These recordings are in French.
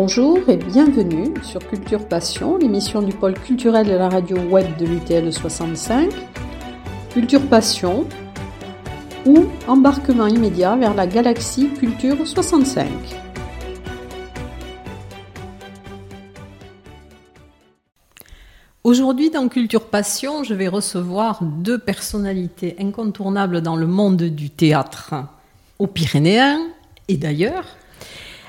Bonjour et bienvenue sur Culture Passion, l'émission du pôle culturel de la radio web de l'UTL 65. Culture Passion ou embarquement immédiat vers la galaxie Culture 65. Aujourd'hui, dans Culture Passion, je vais recevoir deux personnalités incontournables dans le monde du théâtre, aux Pyrénéens et d'ailleurs.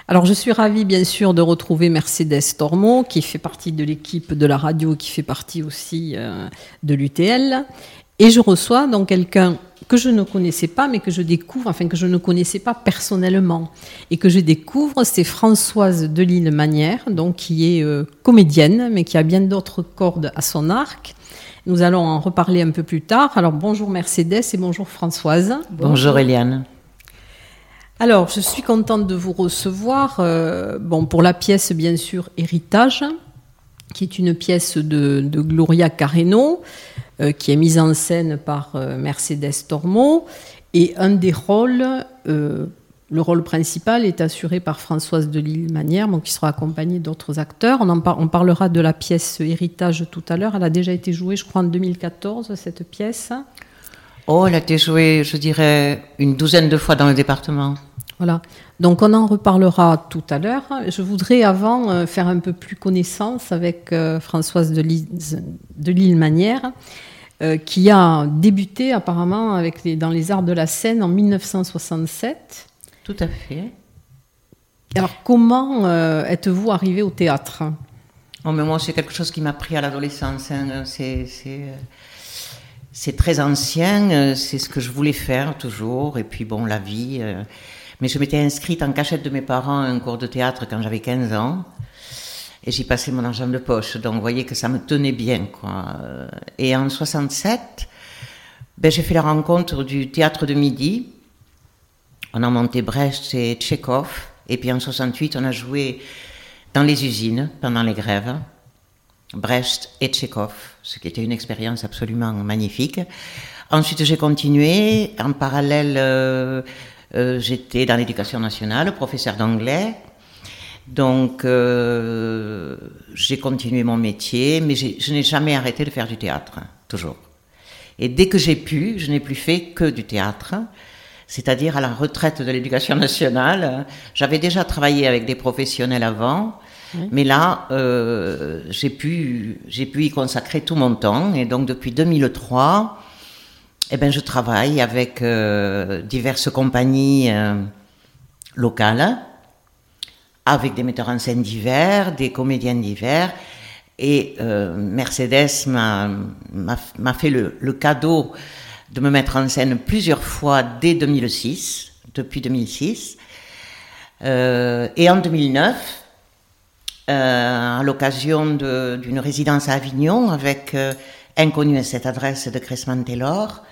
Alors, je suis ravie, bien sûr, de retrouver Mercedes Tormo, qui fait partie de l'équipe de la radio, qui fait partie aussi euh, de l'UTL. Et je reçois donc quelqu'un que je ne connaissais pas, mais que je découvre, enfin que je ne connaissais pas personnellement, et que je découvre, c'est Françoise Delisle-Manière, donc qui est euh, comédienne, mais qui a bien d'autres cordes à son arc. Nous allons en reparler un peu plus tard. Alors bonjour Mercedes et bonjour Françoise. Bonjour, Eliane. Alors je suis contente de vous recevoir. Euh, bon pour la pièce bien sûr Héritage, qui est une pièce de, Gloria Carreno. Euh, qui est mise en scène par euh, Mercedes Tormo. Et un des rôles, le rôle principal, est assuré par Françoise Delisle-Manière, qui sera accompagnée d'autres acteurs. On parlera de la pièce Héritage tout à l'heure. Elle a déjà été jouée, je crois, en 2014, cette pièce. Oh, elle a été jouée, je dirais, une douzaine de fois dans le département. Voilà. Donc on en reparlera tout à l'heure. Je voudrais avant faire un peu plus connaissance avec Françoise de Lille-Manière, euh, qui a débuté apparemment avec les, dans les arts de la scène en 1967. Tout à fait. Alors comment euh, êtes-vous arrivé au théâtre? Oh, mais Moi, c'est quelque chose qui m'a pris à l'adolescence. Hein. C'est très ancien, c'est ce que je voulais faire toujours, et puis bon, la vie. Euh. Mais je m'étais inscrite en cachette de mes parents à un cours de théâtre quand j'avais 15 ans et j'y passais mon argent de poche. Donc, vous voyez que ça me tenait bien, quoi. Et en 67, ben, j'ai fait la rencontre du théâtre de midi. On a monté Brecht et Tchekhov. Et puis en 68, on a joué dans les usines pendant les grèves. Brecht et Tchekhov, ce qui était une expérience absolument magnifique. Ensuite, j'ai continué. En parallèle, euh, euh, j'étais dans l'éducation nationale, professeur d'anglais. Donc, euh, j'ai continué mon métier, mais je n'ai jamais arrêté de faire du théâtre, toujours. Et dès que j'ai pu, je n'ai plus fait que du théâtre, c'est-à-dire à la retraite de l'éducation nationale. J'avais déjà travaillé avec des professionnels avant, mais là, euh, j'ai pu, pu y consacrer tout mon temps. Et donc, depuis 2003, eh ben, je travaille avec euh, diverses compagnies euh, locales avec des metteurs en scène divers, des comédiens divers. Et Mercedes m'a fait le, cadeau de me mettre en scène plusieurs fois dès 2006, depuis 2006. Euh, et en 2009, euh, à l'occasion d'une résidence à Avignon avec euh, Inconnu à cette adresse de Cressman Taylor,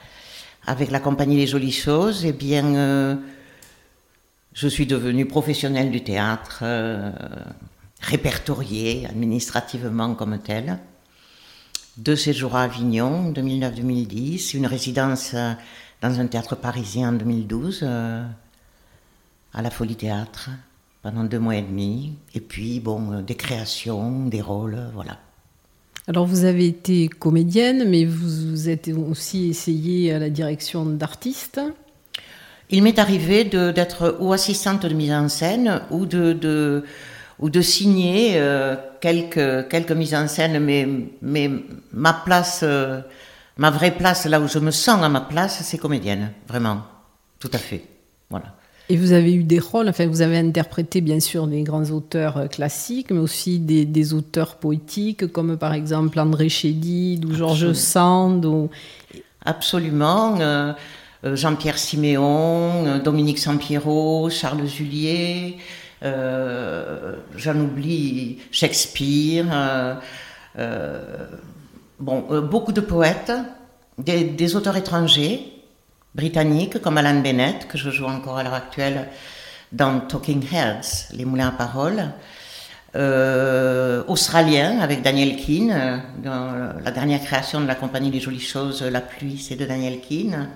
avec la compagnie Les Jolies Choses, eh bien euh, je suis devenue professionnelle du théâtre, euh, répertoriée administrativement comme telle. Deux séjours à Avignon, 2009-2010, une résidence euh, dans un théâtre parisien en 2012, euh, à la Folie Théâtre, pendant deux mois et demi. Et puis, bon, des créations, des rôles, voilà. Alors vous avez été comédienne, mais vous, vous êtes aussi essayée à la direction d'artistes. Il m'est arrivé d'être ou assistante de mise en scène ou de, de ou de signer euh, quelques, quelques mises en scène, mais, mais ma place, euh, ma vraie place, là où je me sens à ma place, c'est comédienne, vraiment, tout à fait. Voilà. Et vous avez eu des rôles, enfin vous avez interprété bien sûr des grands auteurs euh, classiques, mais aussi des, des auteurs poétiques, comme par exemple André Chédid ou Georges Sand. Ou... Absolument. Euh, Jean-Pierre Siméon, euh, Dominique Sampiero, Charles Julier, euh, j'en oublie Shakespeare, bon, beaucoup de poètes, des, auteurs étrangers, britanniques comme Alan Bennett, que je joue encore à l'heure actuelle dans Talking Heads, Les Moulins à Parole, australien avec Daniel Keane, dans la dernière création de la compagnie des jolies choses, La pluie, c'est de Daniel Keane.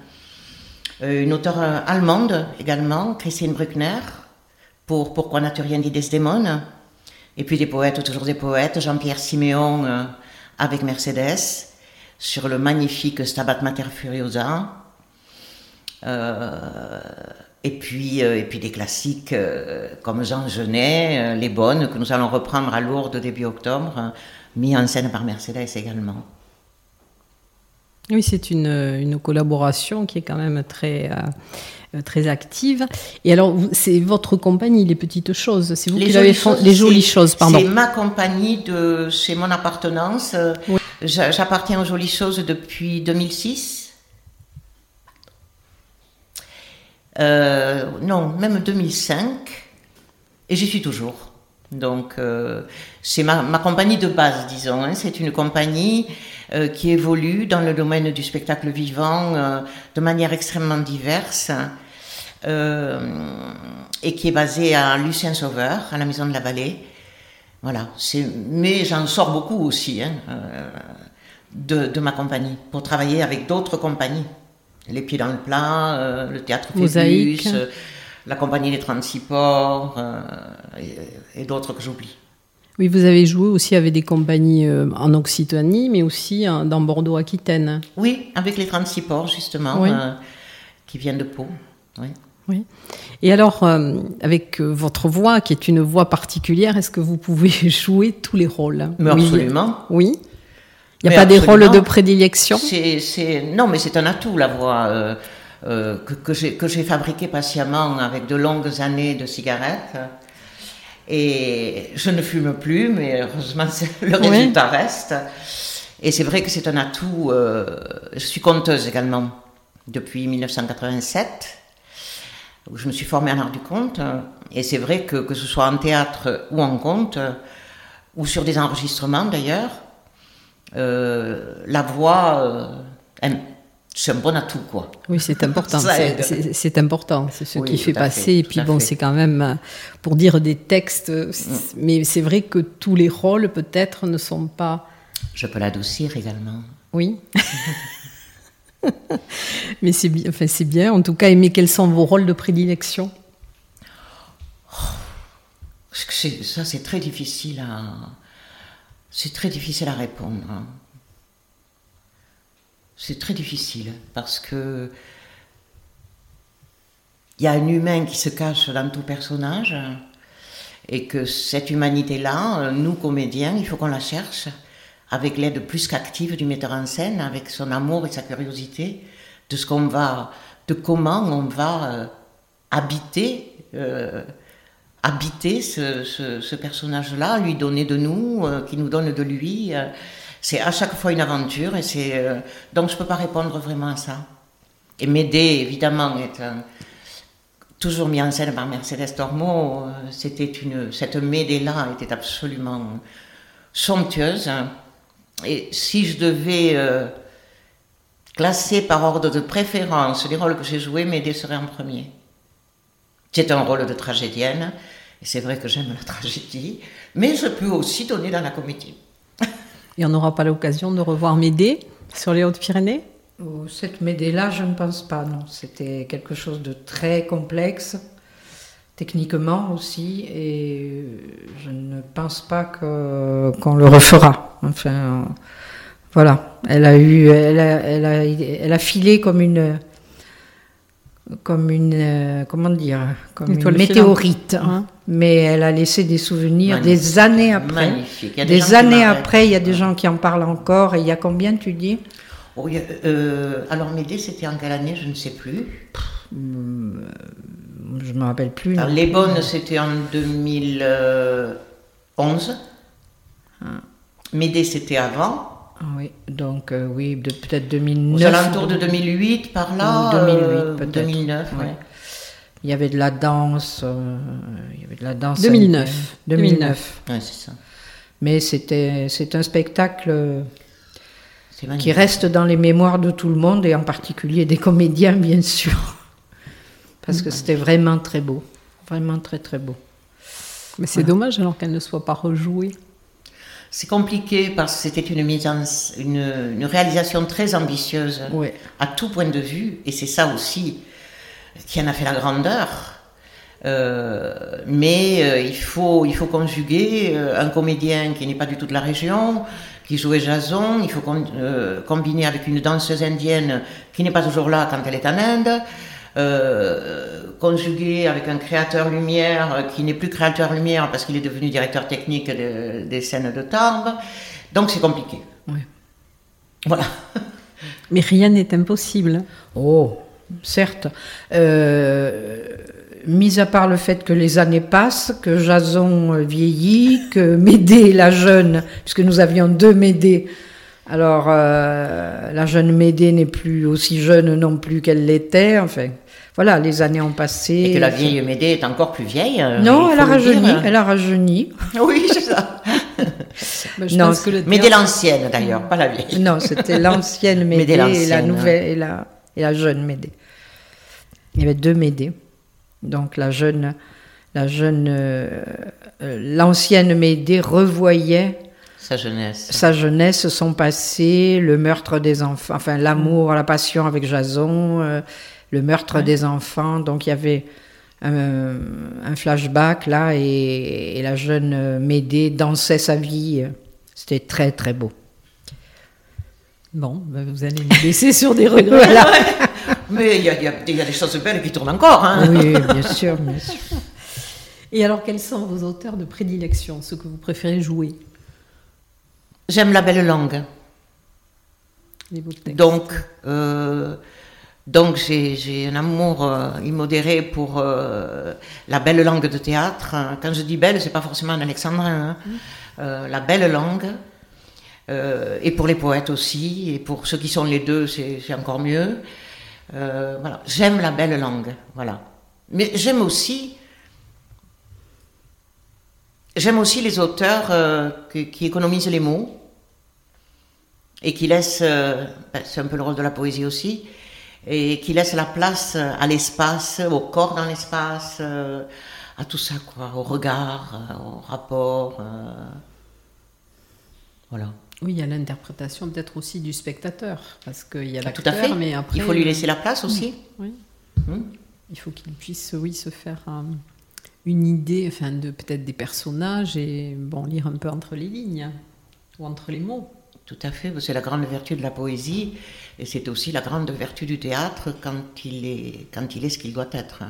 Euh, une auteure euh, allemande également, Christine Bruckner, pour Pourquoi n'a-tu rien dit Desdemone Et puis des poètes, toujours des poètes. Jean-Pierre Siméon euh, avec Mercedes sur le magnifique Stabat Mater Furiosa. Euh, et puis, euh, et puis des classiques comme Jean Genet, Les Bonnes, que nous allons reprendre à Lourdes début octobre, mis en scène par Mercedes également. Oui, c'est une, une, collaboration qui est quand même très, euh, très active. Et alors, c'est votre compagnie, Les Petites Choses. C'est vous qui l'avez fait, Les Jolies Choses, pardon. C'est ma compagnie de chez mon appartenance. J'appartiens aux Jolies Choses depuis 2006. Euh, non, même 2005. Et j'y suis toujours. Donc, euh, c'est ma, compagnie de base, disons. Hein. C'est une compagnie euh, qui évolue dans le domaine du spectacle vivant de manière extrêmement diverse et qui est basée à Lucien Sauveur, à la Maison de la Vallée. Voilà, mais j'en sors beaucoup aussi hein, de, ma compagnie pour travailler avec d'autres compagnies. Les Pieds dans le Plat, le Théâtre Phébus, la Compagnie des 36 Ports et, et d'autres que j'oublie. Oui, vous avez joué aussi avec des compagnies euh, en Occitanie, mais aussi dans Bordeaux-Aquitaine. Oui, avec les 36 ports, justement, euh, qui viennent de Pau. Oui. oui. Et alors, euh, avec votre voix, qui est une voix particulière, est-ce que vous pouvez jouer tous les rôles mais Absolument. Oui. Il n'y a pas des rôles de prédilection? C'est, Non, mais c'est un atout, la voix. que, que j'ai fabriqué patiemment avec de longues années de cigarettes. Et je ne fume plus, mais heureusement, le résultat reste. Et c'est vrai que c'est un atout. Euh, je suis conteuse également depuis 1987, où je me suis formée en art du conte. Et c'est vrai que, que ce soit en théâtre ou en conte, ou sur des enregistrements d'ailleurs, euh, la voix, euh, c'est un bon atout, quoi. Oui, c'est important. c'est important. C'est ce qui fait passer. et puis bon, c'est quand même euh, pour dire des textes. Mm. Mais c'est vrai que tous les rôles, peut-être, ne sont pas. Je peux l'adoucir également. Oui. mais c'est bien. Enfin, c'est bien. En tout cas, mais quels sont vos rôles de prédilection? Oh, Ça, c'est très difficile à. C'est très difficile à répondre. Hein c'est très difficile parce que il y a un humain qui se cache dans tout personnage et que cette humanité-là, nous comédiens, il faut qu'on la cherche avec l'aide plus qu'active du metteur en scène, avec son amour et sa curiosité de ce qu'on va, de comment on va euh, habiter, euh, habiter ce, personnage-là, lui donner de nous, euh, qui nous donne de lui c'est à chaque fois une aventure et c'est euh, donc je peux pas répondre vraiment à ça. Et m'aider évidemment est toujours mis en scène par Mercedes Tormo. Euh, c'était une cette Médée là était absolument somptueuse. Et si je devais euh, classer par ordre de préférence les rôles que j'ai joués, Médée serait en premier. C'est un rôle de tragédienne, et c'est vrai que j'aime la tragédie, mais je peux aussi donner dans la comédie. Et on n'aura pas l'occasion de revoir Médée sur les Hautes-Pyrénées? Oh, Cette Médée-là, je ne pense pas, non. C'était quelque chose de très complexe, techniquement aussi, et je ne pense pas qu'on le refera. Enfin, voilà. Elle a eu, elle a, elle a, elle a filé comme une comme une euh, comment dire comme une, météorite hein? Mais elle a laissé des souvenirs des années après. Des, des années après il y a des gens qui en parlent encore. Et il y a combien tu dis? Oh, euh, alors Médée c'était en quelle année? Je ne sais plus. Je me rappelle plus les bonnes c'était en 2011 ah. Médée c'était avant. Ah oui, donc euh, oui, peut-être 2009. Aux alentours de 2008, par là. 2008, euh, peut-être. 2009, oui. Il y avait de la danse. Euh, il y avait de la danse. 2009. 2009. Oui, c'est ça. Mais c'était, c'est un spectacle qui reste dans les mémoires de tout le monde et en particulier des comédiens, bien sûr. Parce que c'était vraiment très beau. Vraiment très, très beau. Mais c'est dommage alors qu'elle ne soit pas rejouée. C'est compliqué parce que c'était une, mise en, une, réalisation très ambitieuse à tout point de vue, et c'est ça aussi qui en a fait la grandeur. mais il, faut, il faut conjuguer un comédien qui n'est pas du tout de la région, qui jouait Jason, il faut combiner avec une danseuse indienne qui n'est pas toujours là quand elle est en Inde. Euh, conjugué avec un créateur lumière qui n'est plus créateur lumière parce qu'il est devenu directeur technique des scènes de Tarbes. Donc c'est compliqué. Oui. Voilà. Mais rien n'est impossible. Oh, certes. Euh, mis à part le fait que les années passent, que Jason vieillit, que Médée, la jeune, puisque nous avions deux Médées, alors euh, la jeune Médée n'est plus aussi jeune non plus qu'elle l'était, enfin voilà, les années ont passé. Et que la vieille Médée est encore plus vieille. Euh, non, elle a, rajeuni, elle a rajeuni. Oui, c'est ça. Bah, non, Médée l'ancienne d'ailleurs, pas la vieille. Non, c'était l'ancienne Médée, et la nouvelle et la, et la jeune Médée. Il y avait deux Médées. Donc la jeune, la jeune, euh, euh, l'ancienne Médée revoyait sa jeunesse, sa jeunesse, son passé, le meurtre des enfants, enfin l'amour, la passion avec Jason le meurtre des enfants. Donc il y avait un, flashback là et, la jeune Médée dansait sa vie. C'était très très beau. Bon, ben, vous allez nous laisser sur des regrets. Mais il y, a, des choses belles qui tournent encore. Hein. Oui, bien sûr, bien sûr. Et alors, quels sont vos auteurs de prédilection, ceux que vous préférez jouer? J'aime la belle langue. Donc, euh, donc j'ai un amour euh, immodéré pour euh, la belle langue de théâtre. Quand je dis belle, c'est pas forcément un alexandrin. Hein. Mm. Euh, la belle langue. Et pour les poètes aussi, et pour ceux qui sont les deux, c'est encore mieux. voilà, j'aime la belle langue. Voilà. Mais j'aime aussi, j'aime aussi les auteurs qui, économisent les mots et qui laissent, ben, c'est un peu le rôle de la poésie aussi, et qui laisse la place à l'espace, au corps dans l'espace, euh, à tout ça, quoi, au regard, euh, au rapport. Euh, voilà. Oui, il y a l'interprétation peut-être aussi du spectateur, parce qu'il y a l'acteur, Tout à fait. mais après... Il faut lui laisser la place aussi. Oui. Hmm. Il faut qu'il puisse, oui, se faire une idée, enfin, de peut-être des personnages et bon, lire un peu entre les lignes ou entre les mots. Tout à fait, c'est la grande vertu de la poésie et c'est aussi la grande vertu du théâtre quand il est, quand il est ce qu'il doit être.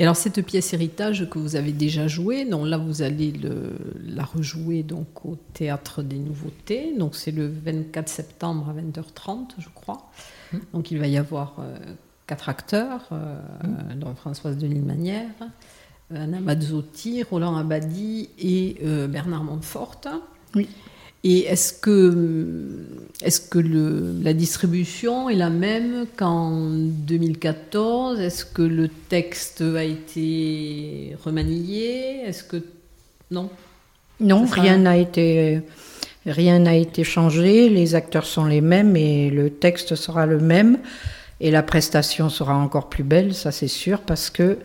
Et alors cette pièce héritage que vous avez déjà jouée, donc là vous allez la rejouer donc au théâtre des Nouveautés, donc c'est le 24 septembre à 20h30 je crois. Mmh. Donc il va y avoir euh, quatre acteurs, euh, dont Françoise Delisle-Manière, euh, Anna Mazzotti, Roland Abadi et euh, Bernard Montfort. Oui. Et est-ce que, est que le, la distribution est la même qu'en 2014 Est-ce que le texte a été remanié? Est-ce que non? Non, rien n'a été rien n'a été changé. Les acteurs sont les mêmes et le texte sera le même. Et la prestation sera encore plus belle, ça c'est sûr, parce que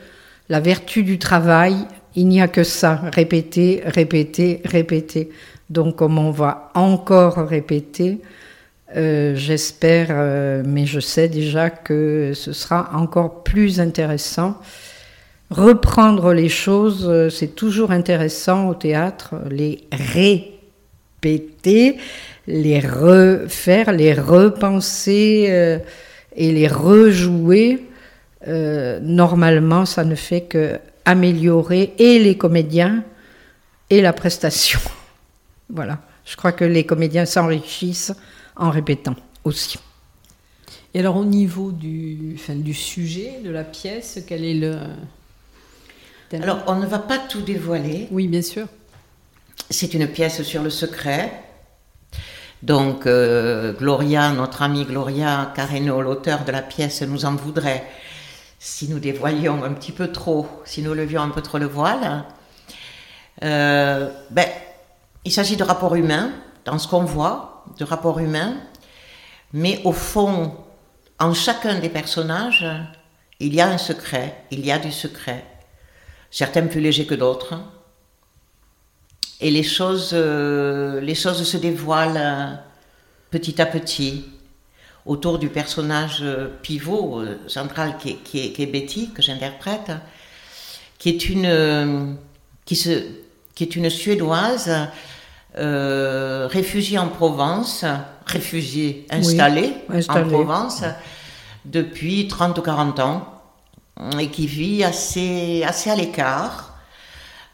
la vertu du travail, il n'y a que ça, répéter, répéter, répéter. Donc comme on va encore répéter, euh, j'espère, euh, mais je sais déjà que ce sera encore plus intéressant. Reprendre les choses, euh, c'est toujours intéressant au théâtre, les répéter, les refaire, les repenser et les rejouer, normalement, ça ne fait que améliorer et les comédiens et la prestation. voilà. Je crois que les comédiens s'enrichissent en répétant aussi. Et alors au niveau du, du sujet de la pièce, quel est le... Alors on ne va pas tout dévoiler. Oui, bien sûr. C'est une pièce sur le secret, donc euh, Gloria, notre amie Gloria Carreno, l'auteur de la pièce, nous en voudrait si nous dévoilions un petit peu trop, si nous levions un peu trop le voile. Euh, ben, il s'agit de rapports humains, dans ce qu'on voit, de rapports humains, mais au fond, en chacun des personnages, il y a un secret, il y a du secret, certains plus légers que d'autres. et les choses, les choses se dévoilent petit à petit autour du personnage pivot central qui est Betty, que j'interprète, qui est une, qui, se, qui est une Suédoise euh, réfugiée en Provence, réfugiée installée, en Provence depuis 30 ou 40 ans et qui vit assez, assez à l'écart,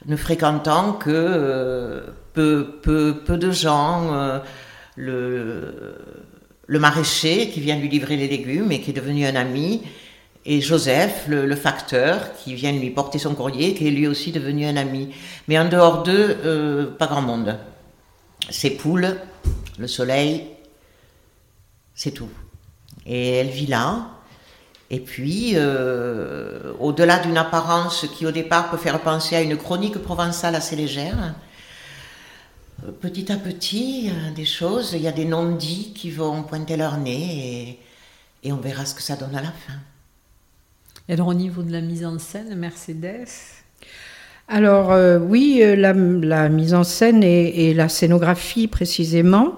ne fréquentant que euh, peu, peu, peu, de gens. Euh, le, le maraîcher qui vient lui livrer les légumes et qui est devenu un ami, et Joseph, le, facteur, qui vient lui porter son courrier, qui est lui aussi devenu un ami. Mais en dehors d'eux, euh, pas grand monde. Ses poules, le soleil, c'est tout. Et elle vit là. Et puis, euh, au-delà d'une apparence qui au départ peut faire penser à une chronique provençale assez légère, euh, petit à petit, des choses, il y a des non-dits qui vont pointer leur nez et, et on verra ce que ça donne à la fin. Et alors au niveau de la mise en scène, Mercedes Alors euh, oui, euh, la, mise en scène et, la scénographie précisément.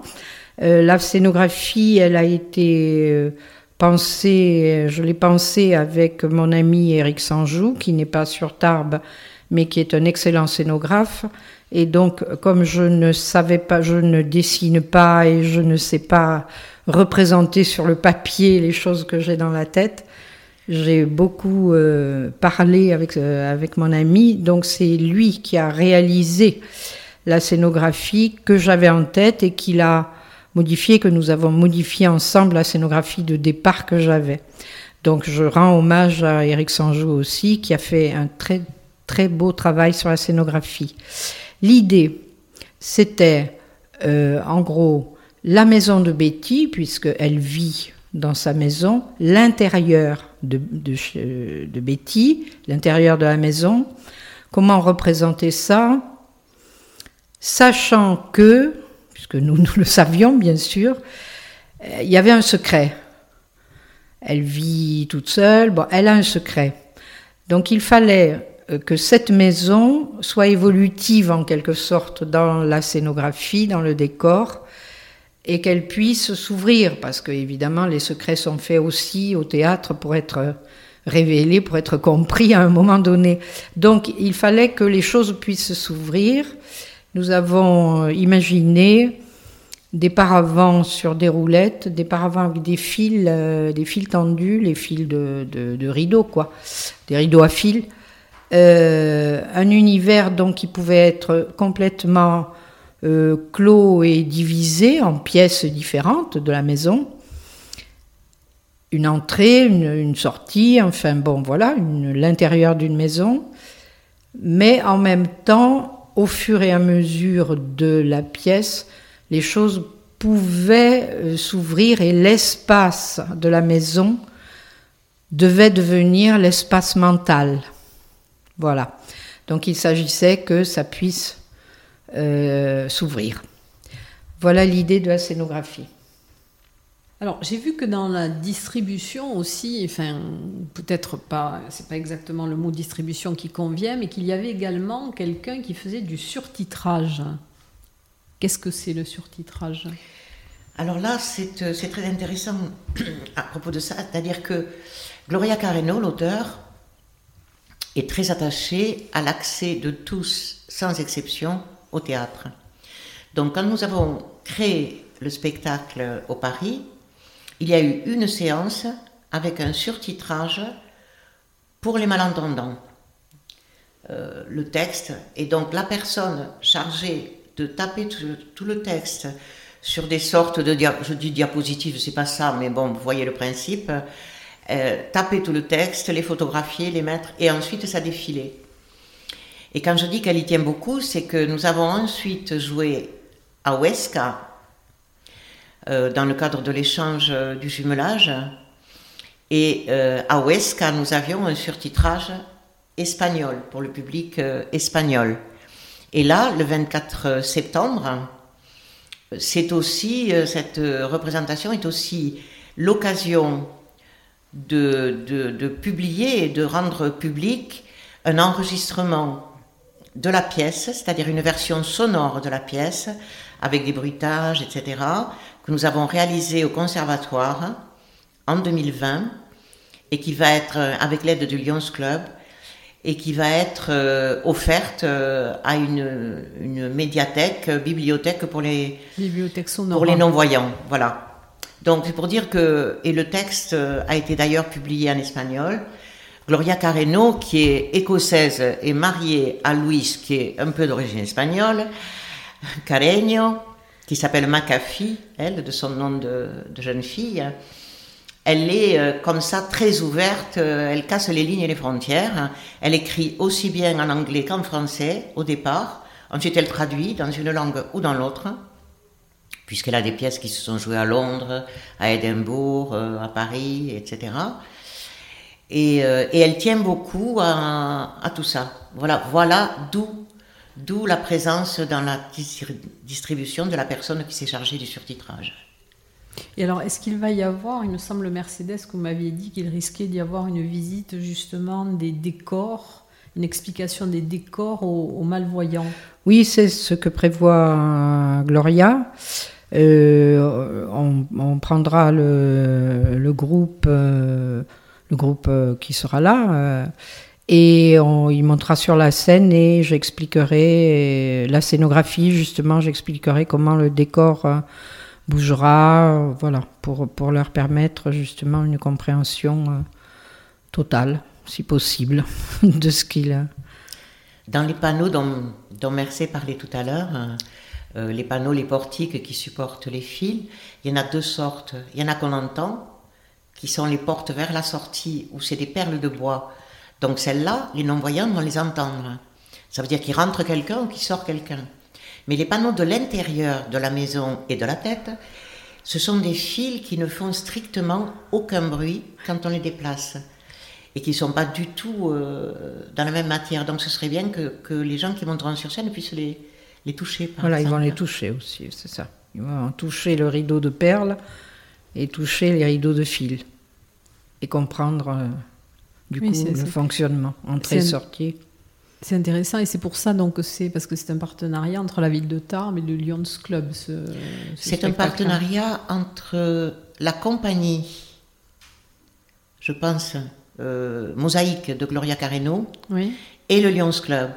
Euh, la scénographie, elle a été pensée, je l'ai pensée avec mon ami Eric Sanjou, qui n'est pas sur Tarbes, mais qui est un excellent scénographe. Et donc, comme je ne savais pas, je ne dessine pas et je ne sais pas représenter sur le papier les choses que j'ai dans la tête, j'ai beaucoup euh, parlé avec, euh, avec mon ami, donc c'est lui qui a réalisé la scénographie que j'avais en tête et qu'il a modifié, que nous avons modifié ensemble la scénographie de départ que j'avais. Donc je rends hommage à Eric Sanjou aussi, qui a fait un très très beau travail sur la scénographie. L'idée, c'était euh, en gros la maison de Betty, puisqu'elle vit dans sa maison, l'intérieur de, de, Betty, l'intérieur de la maison. Comment représenter ça? Sachant que, puisque nous, nous le savions bien sûr, euh, il y avait un secret. Elle vit toute seule, bon, elle a un secret. Donc il fallait euh, que cette maison soit évolutive en quelque sorte dans la scénographie, dans le décor, et qu'elle puisse s'ouvrir, parce que évidemment les secrets sont faits aussi au théâtre pour être révélés, pour être compris à un moment donné. Donc il fallait que les choses puissent s'ouvrir. Nous avons imaginé des paravents sur des roulettes, des paravents avec des fils, euh, des fils tendus, les fils de, de, rideaux, quoi, des rideaux à fils. Euh, un univers donc qui pouvait être complètement euh, clos et divisé en pièces différentes de la maison. Une entrée, une, sortie, enfin bon voilà, l'intérieur d'une maison. Mais en même temps, au fur et à mesure de la pièce, les choses pouvaient euh, s'ouvrir et l'espace de la maison devait devenir l'espace mental. Voilà. Donc il s'agissait que ça puisse euh, s'ouvrir. Voilà l'idée de la scénographie. Alors, j'ai vu que dans la distribution aussi, enfin, peut-être pas, c'est pas exactement le mot distribution qui convient, mais qu'il y avait également quelqu'un qui faisait du surtitrage. Qu'est-ce que c'est le surtitrage? Alors là, c'est très intéressant à propos de ça, c'est-à-dire que Gloria Carreno, l'auteur, est très attachée à l'accès de tous, sans exception, au théâtre. Donc quand nous avons créé le spectacle au Paris, il y a eu une séance avec un surtitrage pour les malentendants. Euh, le texte, et donc la personne chargée de taper tout, le texte sur des sortes de, je dis diapositives, pas ça, mais bon, vous voyez le principe, euh, taper tout le texte, les photographier, les mettre, et ensuite ça défilait. Et quand je dis qu'elle y tient beaucoup, c'est que nous avons ensuite joué à Huesca, euh, dans le cadre de l'échange euh, du jumelage. Et euh, à Huesca, nous avions un surtitrage espagnol, pour le public espagnol. Et là, le 24 septembre, c'est aussi, cette représentation est aussi l'occasion de, de, de publier et de rendre public un enregistrement de la pièce, c'est-à-dire une version sonore de la pièce, avec des bruitages, etc., que nous avons réalisé au conservatoire en 2020 et qui va être, euh, avec l'aide du Lions Club, et qui va être euh, offerte euh, à une, une médiathèque, bibliothèque pour les, pour les non-voyants. Voilà. Donc, c'est pour dire que, et le texte a été d'ailleurs publié en espagnol, Gloria Carreno, qui est écossaise et mariée à Luis, qui est un peu d'origine espagnole, Careño, qui s'appelle Macafi, elle, de son nom de, de jeune fille, elle est euh, comme ça très ouverte, euh, elle casse les lignes et les frontières. Elle écrit aussi bien en anglais qu'en français au départ. Ensuite, elle traduit dans une langue ou dans l'autre, puisqu'elle a des pièces qui se sont jouées à Londres, à Édimbourg, euh, à Paris, etc. Et, euh, et elle tient beaucoup à, à tout ça. Voilà, voilà d'où d'où la présence dans la distri- distribution de la personne qui s'est chargée du surtitrage. Et alors, est-ce qu'il va y avoir, il me semble, Mercedes, que vous m'aviez dit qu'il risquait d'y avoir une visite justement des décors, une explication des décors aux, aux malvoyants? Oui, c'est ce que prévoit euh, Gloria. Euh, on, on prendra le, le groupe, euh, le groupe euh, qui sera là, euh, et on, il montera sur la scène et j'expliquerai euh, la scénographie justement. J'expliquerai comment le décor bougera, voilà, pour pour leur permettre justement une compréhension totale, si possible, de ce qu'il a. Dans les panneaux dont, Mercé parlait tout à l'heure, les panneaux, les portiques qui supportent les fils, il y en a deux sortes. Il y en a qu'on entend, qui sont les portes vers la sortie, où c'est des perles de bois. Donc celles-là, les non-voyants vont les entendre. Ça veut dire qu'il rentre quelqu'un ou qu'il sort quelqu'un. Mais les panneaux de l'intérieur de la maison et de la tête, ce sont des fils qui ne font strictement aucun bruit quand on les déplace et qui ne sont pas du tout euh, dans la même matière. Donc ce serait bien que, que les gens qui monteront sur scène puissent les, les toucher. Par Voilà, ils vont les toucher aussi, c'est ça. Ils vont toucher le rideau de perles et toucher les rideaux de fil. Et comprendre, euh, du Oui, coup, le fonctionnement, c'est entrée-sortie. C'est intéressant et c'est pour ça donc que c'est parce que c'est un partenariat entre la ville de Tarbes et le Lions Club. ce- ce C'est un partenariat entre la compagnie, je pense, euh, Mosaïque de Gloria Carreno Oui. et le Lions Club.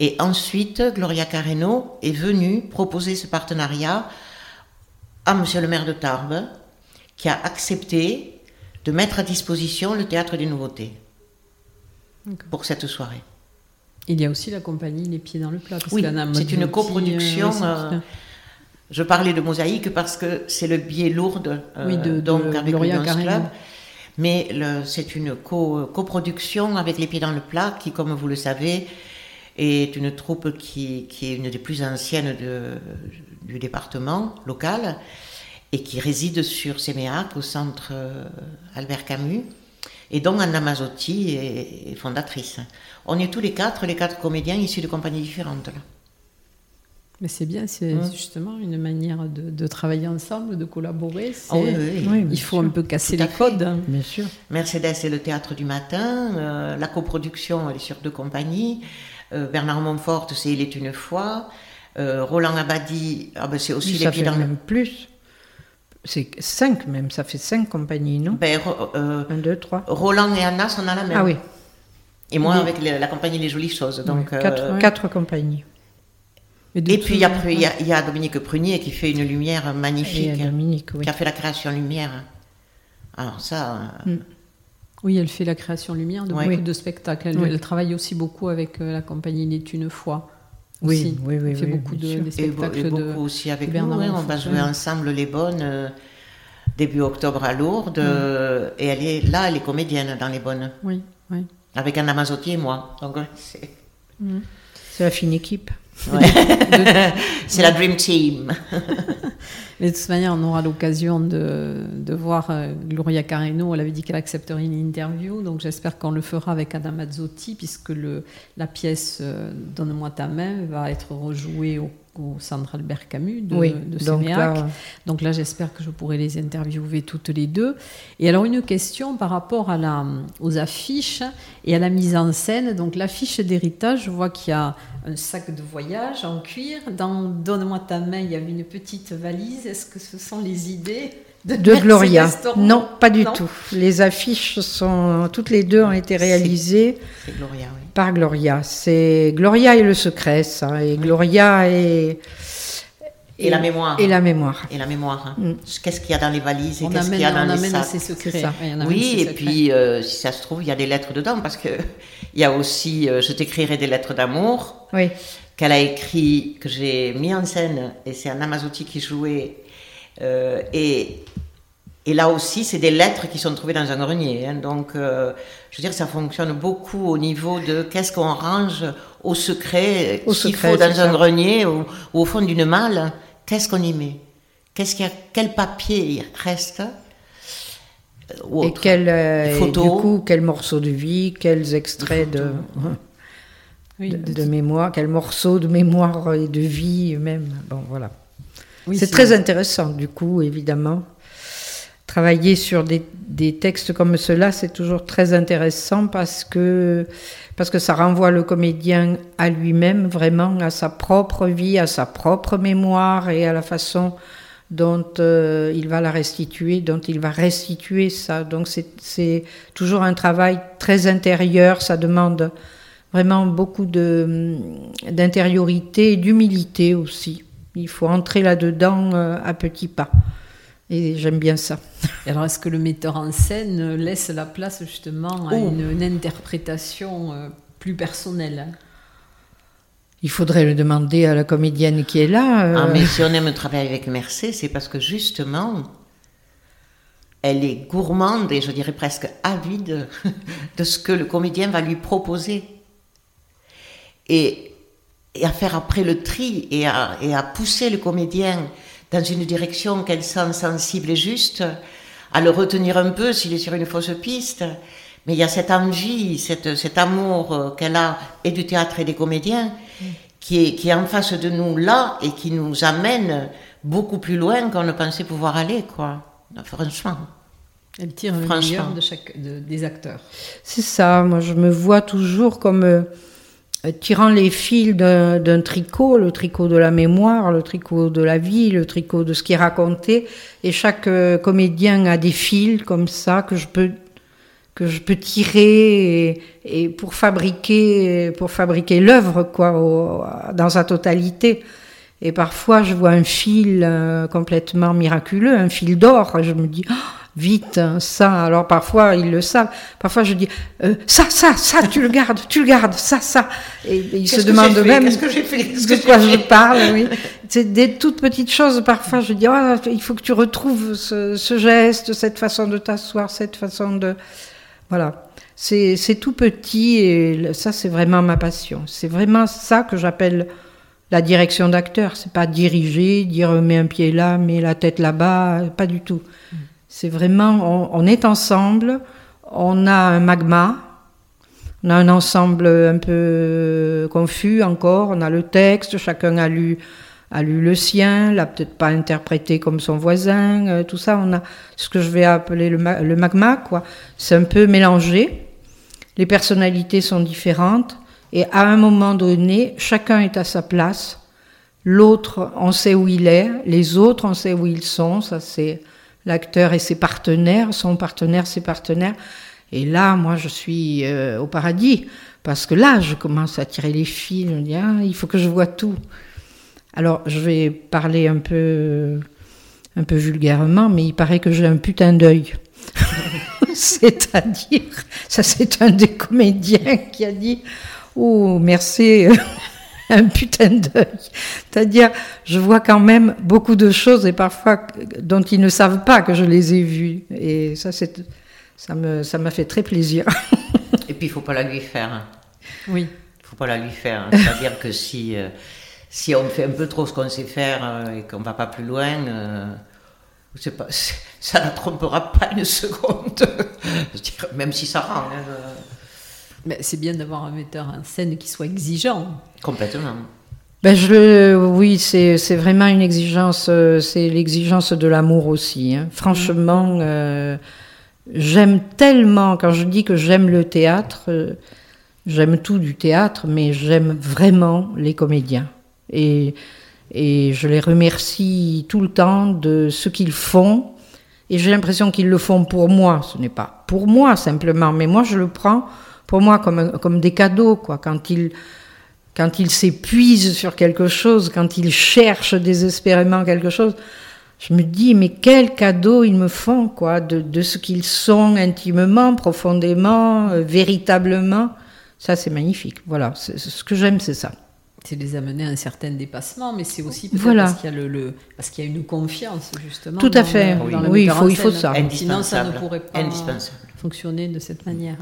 Et ensuite, Gloria Carreno est venue proposer ce partenariat à Monsieur le maire de Tarbes, qui a accepté de mettre à disposition le théâtre des nouveautés pour cette soirée. Il y a aussi la compagnie Les Pieds dans le Plat. parce Oui, qu'Anna c'est une coproduction, euh, oui, euh, Je parlais de mosaïque parce que c'est le biais lourd euh, Oui, de- de donc avec Gloria le. Club. Mais c'est une co- coproduction avec Les Pieds dans le Plat qui, comme vous le savez, est une troupe qui, qui est une des plus anciennes de- du département local et qui réside sur Séméac au centre euh, Albert Camus et dont Anna Mazzotti est, fondatrice. On est tous les quatre, les quatre comédiens issus de compagnies différentes. Là. Mais c'est bien, c'est Mm. justement une manière de, de travailler ensemble, de collaborer. Ah oui, oui. Oui, bien Il faut sûr. un peu casser les codes. hein. Bien sûr. Mercedes et le théâtre du matin, euh, la coproduction elle est sur deux compagnies, Euh, Bernard Montfort c'est Il est une fois, Euh, Roland Abadi ah ben, c'est aussi ça les pieds fait dans le... même plus. C'est cinq même, ça fait cinq compagnies, non Ben, euh, Un, deux, trois. Roland et Anna sont dans la même. Ah oui, Et moi Oui. avec la compagnie Les Jolies Choses. Donc, euh, quatre, compagnies. Et puis après il y, a- il y a Dominique Prunier qui fait une lumière Et magnifique, Dominique, oui. qui a fait la création lumière. Alors ça, euh, Oui, elle fait la création lumière de Ouais. beaucoup de spectacles. Elle, Oui. elle travaille aussi beaucoup avec euh, la compagnie Il est une fois. Oui, oui, oui, fait oui, beaucoup de des et, beau- et spectacles beaucoup de. aussi avec Bernard nous. hein. on va jouer ensemble les bonnes euh, début octobre à Lourdes. euh, Et elle est là, elle est comédienne dans les bonnes. Oui, oui. Avec Anna Mazzotti et moi. Donc, c'est C'est la fine équipe. c'est la Dream Team. Mais de toute manière, on aura l'occasion de, de voir euh, Gloria Carreno. Elle avait dit qu'elle accepterait une interview, donc j'espère qu'on le fera avec Anna Mazzotti, puisque le, la pièce euh, Donne-moi ta main va être rejouée au, au Centre Albert Camus de, oui, de donc Séméac. là, Donc là, j'espère que je pourrai les interviewer toutes les deux. Et alors, une question par rapport à la, aux affiches et à la mise en scène. Donc, l'affiche d'héritage, je vois qu'il y a un sac de voyage en cuir. Dans Donne-moi ta main, il y avait une petite valise. Est-ce que ce sont les idées de, de Gloria Non, pas du tout. Les affiches sont toutes les deux ont été réalisées Gloria, oui. par Gloria. C'est Gloria et le secret, ça. Et Gloria et et, la mémoire. Et la mémoire. Et la mémoire. Hein. Mm. Qu'est-ce qu'il y a dans les valises et on qu'est-ce qu'il y a dans les sacs ses secrets. oui, et puis euh, si ça se trouve, il y a des lettres dedans parce que il y a aussi euh, Je t'écrirai des lettres d'amour. Oui. Qu'elle a écrit, que j'ai mis en scène, et c'est un Amazotti qui jouait. Euh, et, et là aussi, c'est des lettres qui sont trouvées dans un grenier. Hein. donc, je veux dire, ça fonctionne beaucoup au niveau de qu'est-ce qu'on range au secret, au qu'il faut dans un grenier ou, ou, au fond d'une malle qu'est-ce qu'on y met? Qu'est-ce qu'il y a, Quel papier reste euh, Et quel, euh, du coup, quels morceaux de vie, quels extraits de, de, mémoire, quels morceaux de mémoire et de vie même. Bon, voilà. c'est très intéressant, du coup, évidemment. Travailler sur des, textes comme cela, c'est toujours très intéressant parce que parce que ça renvoie le comédien à lui-même, vraiment à sa propre vie, à sa propre mémoire et à la façon dont euh, il va la restituer, dont il va restituer ça. Donc c'est toujours un travail très intérieur, ça demande vraiment beaucoup d'intériorité et d'humilité aussi. Il faut entrer là-dedans euh, à petits pas. Et j'aime bien ça. alors, est-ce que le metteur en scène laisse la place justement à oh. une, interprétation euh, plus personnelle? Il faudrait le demander à la comédienne qui est là. Euh. Ah, mais si on aime travailler avec Mercé, c'est parce que justement, elle est gourmande et je dirais presque avide de ce que le comédien va lui proposer. Et, et à faire après le tri et à, et à pousser le comédien dans une direction qu'elle sent sensible et juste, à le retenir un peu s'il est sur une fausse piste. Mais il y a cette envie, cette, cet amour euh, qu'elle a et du théâtre et des comédiens qui est, qui est en face de nous là et qui nous amène beaucoup plus loin qu'on ne pensait pouvoir aller, quoi. Franchement. Elle tire le meilleur de chaque, des acteurs. C'est ça, moi je me vois toujours comme euh, euh, tirant les fils d'un tricot, le tricot de la mémoire, le tricot de la vie, le tricot de ce qui est raconté. Et chaque euh, comédien a des fils comme ça que je peux que je peux tirer et, pour fabriquer pour fabriquer l'œuvre quoi dans sa totalité. Et parfois je vois un fil euh, complètement miraculeux, un fil d'or. Je me dis oh, vite, hein, ça. Alors parfois, ils le savent. Parfois, je dis, euh, ça, ça, ça, tu le gardes, tu le gardes, ça, ça. Et, ils se demandent même Qu'est-ce que j'ai fait de quoi je parle. Oui. C'est des toutes petites choses. Parfois, je dis, oh, il faut que tu retrouves ce, ce geste, cette façon de t'asseoir, cette façon de... Voilà. C'est tout petit et ça, c'est vraiment ma passion. C'est vraiment ça que j'appelle la direction d'acteur. C'est pas diriger, dire mets un pied là, mets la tête là-bas, pas du tout. Mm. C'est vraiment, on, est ensemble, on a un magma, on a un ensemble un peu confus encore, on a le texte, chacun a lu, a lu le sien, l'a peut-être pas interprété comme son voisin, euh, tout ça, on a ce que je vais appeler le, le magma, quoi. C'est un peu mélangé, les personnalités sont différentes, et à un moment donné, chacun est à sa place, l'autre, on sait où il est, les autres, on sait où ils sont, ça c'est l'acteur et ses partenaires, son partenaire, ses partenaires. Et là, moi, je suis euh, au paradis, parce que là, je commence à tirer les fils, ah, il faut que je vois tout. Alors, je vais parler un peu, un peu vulgairement, mais il paraît que j'ai un putain d'œil. C'est-à-dire, ça c'est un des comédiens qui a dit, oh, merci un putain d'œil. C'est-à-dire, je vois quand même beaucoup de choses et parfois dont ils ne savent pas que je les ai vues. Et ça, c'est, ça me, ça m'a fait très plaisir. et puis, il faut pas la lui faire. Oui. Il faut pas la lui faire. C'est-à-dire que si, euh, si on fait un peu trop ce qu'on sait faire euh, et qu'on va pas plus loin, euh, pas, ça ne la trompera pas une seconde. même si ça rend. Hein, mais c'est bien d'avoir un metteur en scène qui soit exigeant. Complètement. Ben je, oui, c'est, vraiment une exigence, euh, c'est l'exigence de l'amour aussi. Hein. Franchement, euh, j'aime tellement, quand je dis que j'aime le théâtre, euh, J'aime tout du théâtre, mais j'aime vraiment les comédiens. Et, et je les remercie tout le temps de ce qu'ils font. Et j'ai l'impression qu'ils le font pour moi. Ce n'est pas pour moi simplement, mais moi je le prends pour moi comme, comme des cadeaux. Quoi. Quand ils quand ils s'épuisent sur quelque chose, quand ils cherchent désespérément quelque chose, je me dis, mais quel cadeau ils me font, quoi, de, de ce qu'ils sont intimement, profondément, euh, véritablement. Ça, c'est magnifique. Voilà, ce que j'aime, c'est ça. C'est les amener à un certain dépassement, mais c'est aussi voilà. parce qu'il y a le, parce qu'il y a une confiance justement. Tout à fait. oui, il faut, il faut ça. Sinon, ça ne pourrait pas fonctionner de cette manière.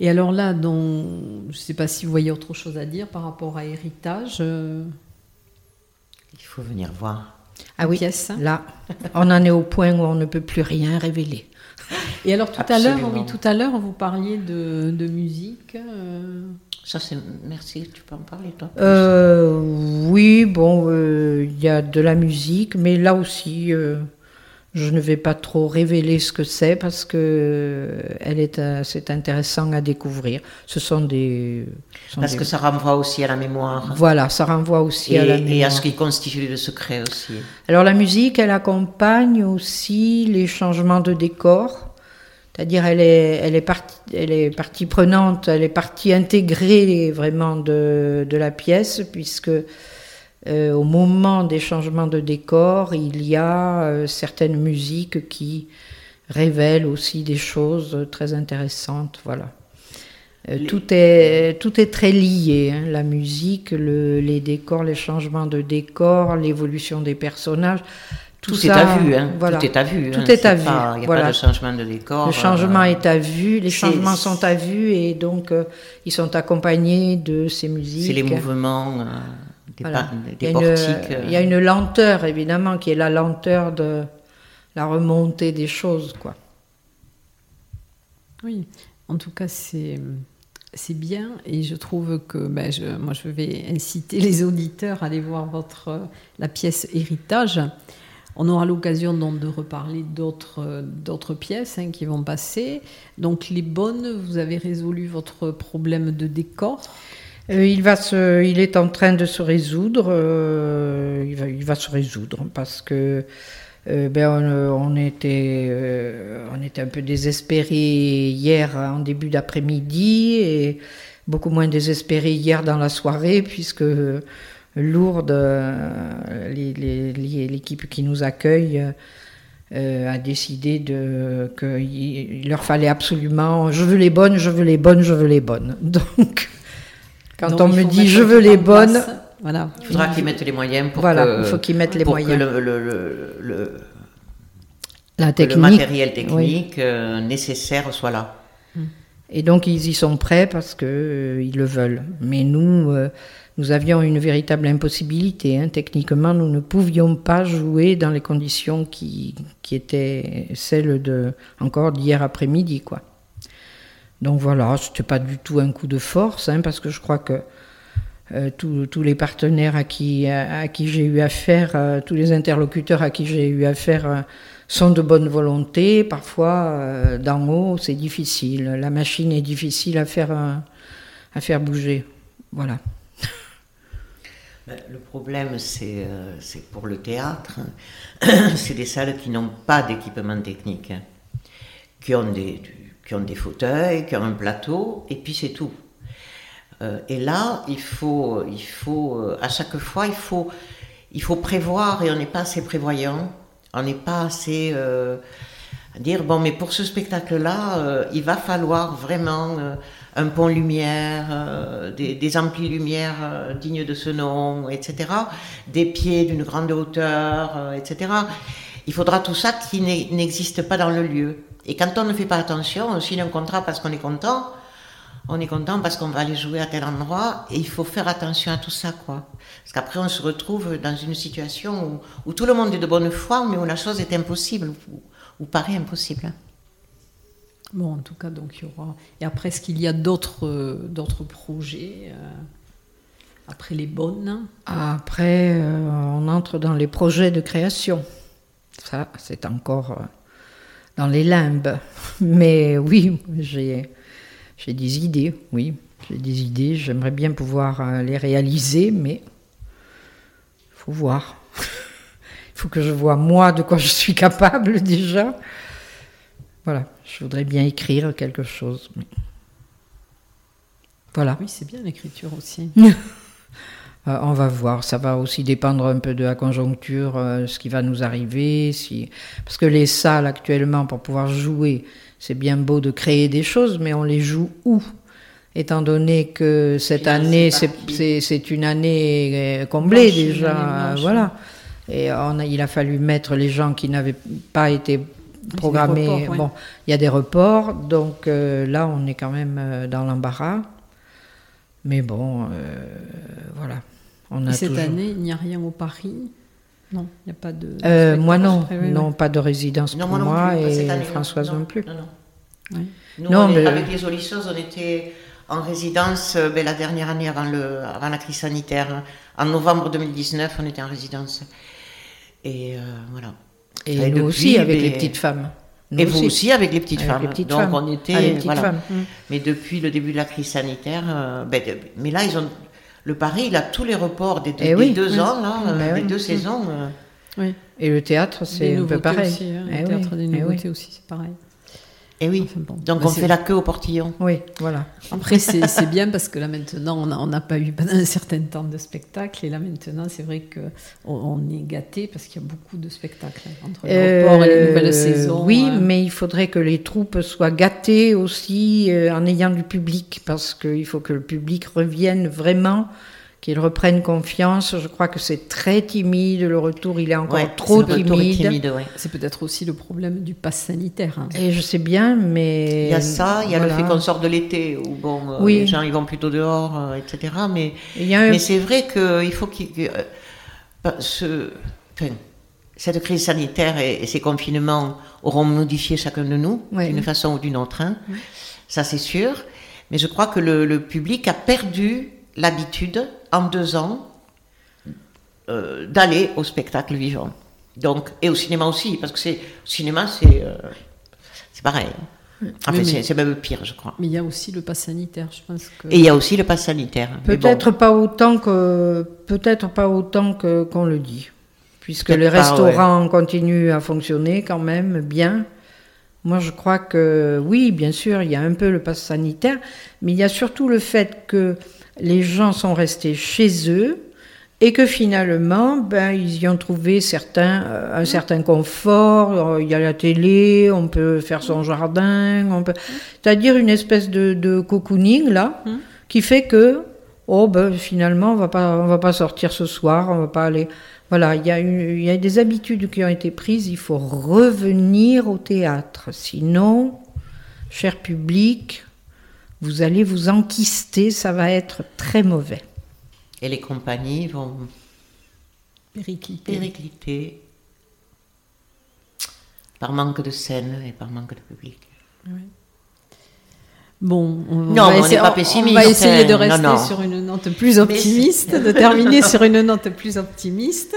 Et alors là, donc, je ne sais pas si vous voyez autre chose à dire par rapport à héritage. Euh, il faut venir voir. Ah oui, là, on en est au point où on ne peut plus rien révéler. Et alors tout à l'heure, oui, tout à l'heure, vous parliez de, de musique. Euh. Ça c'est merci. Tu peux en parler toi euh, Oui, bon, il y a de la musique, mais là aussi, je ne vais pas trop révéler ce que c'est parce que elle est, euh, c'est intéressant à découvrir. Ce sont des. parce que ça renvoie aussi à la mémoire. Voilà, ça renvoie aussi à la mémoire. Et à ce qui constitue le secret aussi. Alors la musique, elle accompagne aussi les changements de décor. C'est-à-dire, elle est, elle, est partie, elle est partie prenante, elle est partie intégrée vraiment de, de la pièce, puisque euh, au moment des changements de décor, il y a euh, certaines musiques qui révèlent aussi des choses très intéressantes. Voilà. Euh, tout, est, tout est très lié, hein. la musique, les décors, les changements de décor, l'évolution des personnages. Tout, est à vue, hein. tout est à vue. Tout est à vue. Il n'y a pas de changement de décor. Le changement est à vue, les changements sont à vue et donc ils sont accompagnés de ces musiques. C'est les mouvements il, y a une, lenteur, évidemment, qui est la lenteur de la remontée des choses, quoi. Oui, en tout cas, c'est c'est bien et je trouve que ben, je, moi je vais inciter les auditeurs à aller voir votre la pièce Héritage. On aura l'occasion donc de reparler d'autres d'autres pièces hein, qui vont passer. Donc les bonnes, vous avez résolu votre problème de décor. Euh, il, va se, il est en train de se résoudre. Euh, il, va, il, va, se résoudre parce que euh, ben on, était, on était un peu désespérés hier en début d'après-midi et beaucoup moins désespérés hier dans la soirée puisque Lourdes, l'équipe qui nous accueille, a décidé qu'il leur fallait absolument je veux les bonnes, je veux les bonnes, je veux les bonnes. Donc quand on me dit je veux les bonnes, voilà. Il faudra qu'ils mettent les moyens pour voilà, que, il faut qu'ils mettent les moyens. Que le, le, le, La technique, le matériel technique euh, nécessaire soit là. Mm. Et donc ils y sont prêts parce qu'ils euh, le veulent. Mais nous, euh, nous avions une véritable impossibilité. Hein. Techniquement, nous ne pouvions pas jouer dans les conditions qui, qui étaient celles de encore d'hier après-midi, quoi. Donc voilà, c'était pas du tout un coup de force, hein, parce que je crois que euh, tous les partenaires à qui, j'ai eu affaire, euh, tous les interlocuteurs à qui j'ai eu affaire euh, sont de bonne volonté. Parfois, d'en haut, c'est difficile. La machine est difficile à faire, à faire bouger. Voilà. Ben, le problème, c'est pour le théâtre, c'est des salles qui n'ont pas d'équipement technique, hein, qui ont des, qui ont des fauteuils, qui ont un plateau, et puis c'est tout. Euh, et là, il faut, il faut, euh, à chaque fois, il faut, il faut prévoir, et on n'est pas assez prévoyant, on n'est pas assez euh, dire bon, mais pour ce spectacle-là, il va falloir vraiment un pont lumière, des, des amplis lumière dignes de ce nom, etc., des pieds d'une grande hauteur, etc. Il faudra tout ça qui n'existe pas dans le lieu. Et quand on ne fait pas attention, on signe un contrat parce qu'on est content, on est content parce qu'on va aller jouer à tel endroit, et il faut faire attention à tout ça, quoi. Parce qu'après, on se retrouve dans une situation où, tout le monde est de bonne foi, mais où la chose est impossible, ou, paraît impossible. Bon, en tout cas, donc il y aura. Et après, est-ce qu'il y a d'autres d'autres projets euh, après les bonnes? Après, euh, on entre dans les projets de création. Ça, c'est encore euh, dans les limbes. Mais oui, j'ai J'ai des idées, oui. J'ai des idées. J'aimerais bien pouvoir euh, les réaliser, mais il faut voir. Il faut que je vois moi de quoi je suis capable déjà. Voilà, je voudrais bien écrire quelque chose. Voilà. Oui, c'est bien l'écriture aussi. Euh, on va voir, ça va aussi dépendre un peu de la conjoncture, euh, ce qui va nous arriver. Si... Parce que les salles actuellement, pour pouvoir jouer, c'est bien beau de créer des choses, mais on les joue où? Étant donné que cette année, c'est- une année euh, comblée Blanche, déjà, blanche. voilà. Et on a, il a fallu mettre les gens qui n'avaient pas été programmés. reports, ouais. Bon, il y a des reports, donc euh, là, on est quand même dans l'embarras. Mais bon, voilà. On Et a cette toujours- année, il n'y a rien au Paris Non, il n'y a pas de. Euh, moi non, prévu, non, ouais. pas de résidence Non, pour moi non moi plus, pas cette et année, non. Françoise non, plus. Non, non. Ouais. Nous, Non, on est- mais- avec les Olisseuses, on était en résidence euh, ben, la dernière année avant, le, avant la crise sanitaire. En novembre 2019, on était en résidence. Et euh, voilà. Et, Et nous depuis, aussi avec les ben, petites femmes. Nous Et vous aussi avec les petites Avec femmes. les petites Donc femmes. on était. Ah, les petites voilà. femmes. Mm. Mais depuis le début de la crise sanitaire, euh, ben, mais là, ils ont. Le Paris, il a tous les reports des, Eh des oui, deux oui. ans, là, euh, des oui. deux saisons. euh. Oui. Et le théâtre, c'est un peu pareil. aussi. hein, Eh le théâtre oui, des eh oui. nouveautés aussi, c'est pareil. Et oui. Enfin bon. Donc on fait la queue au portillon. Oui, voilà. Après, c'est bien parce que là maintenant, on n'a pas eu pendant un certain temps de spectacle. Et là maintenant, c'est vrai qu'on on est gâté parce qu'il y a beaucoup de spectacles hein, entre le report et les Euh, nouvelles saisons. Oui, euh. mais il faudrait que les troupes soient gâtées aussi euh, en ayant du public, parce qu'il faut que le public revienne vraiment, qu'il reprenne confiance. Je crois que c'est très timide, le retour il est encore Ouais, trop est timide. timide, ouais. C'est peut-être aussi le problème du pass sanitaire. hein. Et je sais bien, mais... Il y a ça, il y a le fait qu'on sort de l'été, où bon, euh, Oui. les gens ils vont plutôt dehors, euh, etc. Mais, un- mais c'est vrai qu'il faut qu'il. que, euh, bah, ce, enfin, cette crise sanitaire et, ces confinements auront modifié chacun de nous, d'une façon ou d'une autre. hein. Ça, c'est sûr. Mais je crois que le, le public a perdu l'habitude, en deux ans, euh, d'aller au spectacle vivant. Donc, et au cinéma aussi, parce que c'est, au cinéma, c'est, euh, c'est pareil. Enfin, Oui, c'est, c'est même pire, je crois. Mais il y a aussi le pass sanitaire, je pense que. Et il y a aussi le pass sanitaire. Bon, Peut-être pas autant que peut-être pas autant que qu'on le dit, puisque Peut-être les pas, restaurants continuent à fonctionner quand même bien. Moi, je crois que oui, bien sûr, il y a un peu le pass sanitaire, mais il y a surtout le fait que les gens sont restés chez eux et que finalement, ben, ils y ont trouvé certains, euh, un certain confort. Euh, Il y a la télé, on peut faire son jardin, on peut, c'est-à-dire une espèce de, de cocooning là, qui fait que oh ben finalement on va pas on va pas sortir ce soir, on va pas aller. Voilà, il y a une- il y a des habitudes qui ont été prises. Il faut revenir au théâtre, sinon, cher public, vous allez vous enquister, ça va être très mauvais. Et les compagnies vont Péricliter. péricliter par manque de scène et par manque de public. Bon, on, Non, va on essayer, pas pessimiste, On va essayer de hein, rester non, non. sur une note plus optimiste, de terminer sur une note plus optimiste.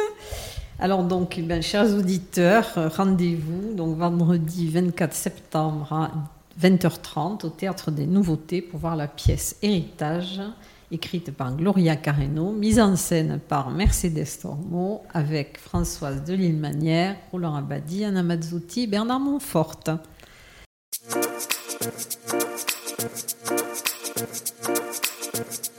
Alors donc, eh ben, chers auditeurs, rendez-vous donc vendredi 24 septembre à 20h30 au Théâtre des Nouveautés pour voir la pièce Héritage, écrite par Gloria Carreno, mise en scène par Mercedes Tormo, avec Françoise Delisle-Manière, Roland Abadi, Anna Mazzuti, Bernard Montfort. Thank